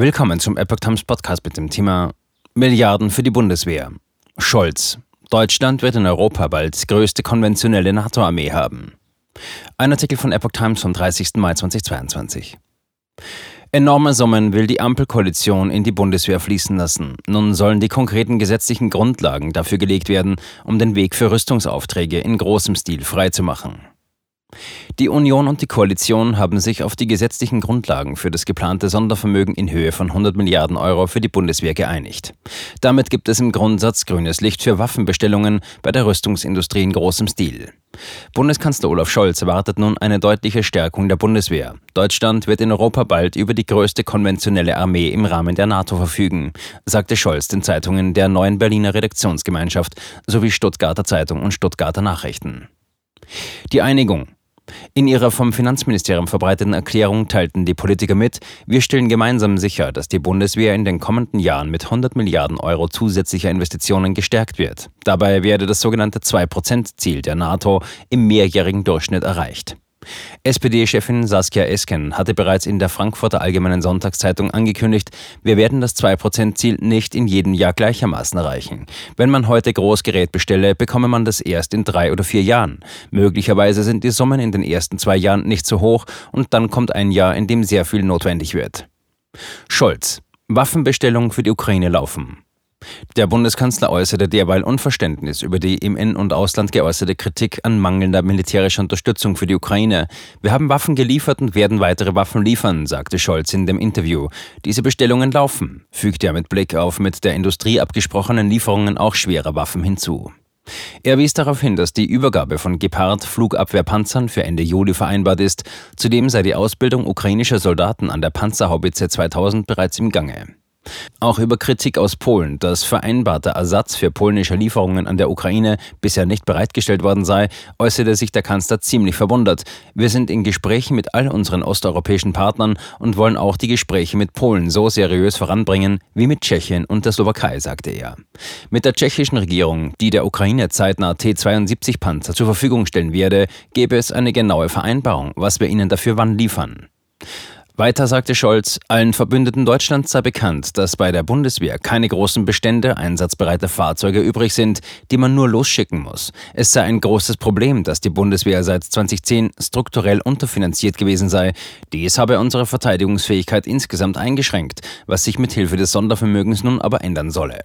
Willkommen zum Epoch Times Podcast mit dem Thema Milliarden für die Bundeswehr. Scholz. Deutschland wird in Europa bald größte konventionelle NATO-Armee haben. Ein Artikel von Epoch Times vom 30. Mai 2022. Enorme Summen will die Ampelkoalition in die Bundeswehr fließen lassen. Nun sollen die konkreten gesetzlichen Grundlagen dafür gelegt werden, um den Weg für Rüstungsaufträge in großem Stil freizumachen. Die Union und die Koalition haben sich auf die gesetzlichen Grundlagen für das geplante Sondervermögen in Höhe von 100 Milliarden Euro für die Bundeswehr geeinigt. Damit gibt es im Grundsatz grünes Licht für Waffenbestellungen bei der Rüstungsindustrie in großem Stil. Bundeskanzler Olaf Scholz erwartet nun eine deutliche Stärkung der Bundeswehr. Deutschland wird in Europa bald über die größte konventionelle Armee im Rahmen der NATO verfügen, sagte Scholz den Zeitungen der neuen Berliner Redaktionsgemeinschaft sowie Stuttgarter Zeitung und Stuttgarter Nachrichten. Die Einigung in ihrer vom Finanzministerium verbreiteten Erklärung teilten die Politiker mit, wir stellen gemeinsam sicher, dass die Bundeswehr in den kommenden Jahren mit 100 Milliarden Euro zusätzlicher Investitionen gestärkt wird. Dabei werde das sogenannte 2-Prozent-Ziel der NATO im mehrjährigen Durchschnitt erreicht. SPD-Chefin Saskia Esken hatte bereits in der Frankfurter Allgemeinen Sonntagszeitung angekündigt, wir werden das 2%-Ziel nicht in jedem Jahr gleichermaßen erreichen. Wenn man heute Großgerät bestelle, bekomme man das erst in drei oder vier Jahren. Möglicherweise sind die Summen in den ersten zwei Jahren nicht so hoch und dann kommt ein Jahr, in dem sehr viel notwendig wird. Scholz. Waffenbestellung für die Ukraine laufen. Der Bundeskanzler äußerte derweil Unverständnis über die im In- und Ausland geäußerte Kritik an mangelnder militärischer Unterstützung für die Ukraine. Wir haben Waffen geliefert und werden weitere Waffen liefern, sagte Scholz in dem Interview. Diese Bestellungen laufen, fügte er mit Blick auf mit der Industrie abgesprochenen Lieferungen auch schwerer Waffen hinzu. Er wies darauf hin, dass die Übergabe von Gepard Flugabwehrpanzern für Ende Juli vereinbart ist. Zudem sei die Ausbildung ukrainischer Soldaten an der Panzerhaubitze 2000 bereits im Gange. Auch über Kritik aus Polen, dass vereinbarter Ersatz für polnische Lieferungen an der Ukraine bisher nicht bereitgestellt worden sei, äußerte sich der Kanzler ziemlich verwundert. Wir sind in Gesprächen mit all unseren osteuropäischen Partnern und wollen auch die Gespräche mit Polen so seriös voranbringen wie mit Tschechien und der Slowakei, sagte er. Mit der tschechischen Regierung, die der Ukraine zeitnah T-72-Panzer zur Verfügung stellen werde, gäbe es eine genaue Vereinbarung, was wir ihnen dafür wann liefern. Weiter sagte Scholz, allen Verbündeten Deutschlands sei bekannt, dass bei der Bundeswehr keine großen Bestände einsatzbereiter Fahrzeuge übrig sind, die man nur losschicken muss. Es sei ein großes Problem, dass die Bundeswehr seit 2010 strukturell unterfinanziert gewesen sei. Dies habe unsere Verteidigungsfähigkeit insgesamt eingeschränkt, was sich mit Hilfe des Sondervermögens nun aber ändern solle.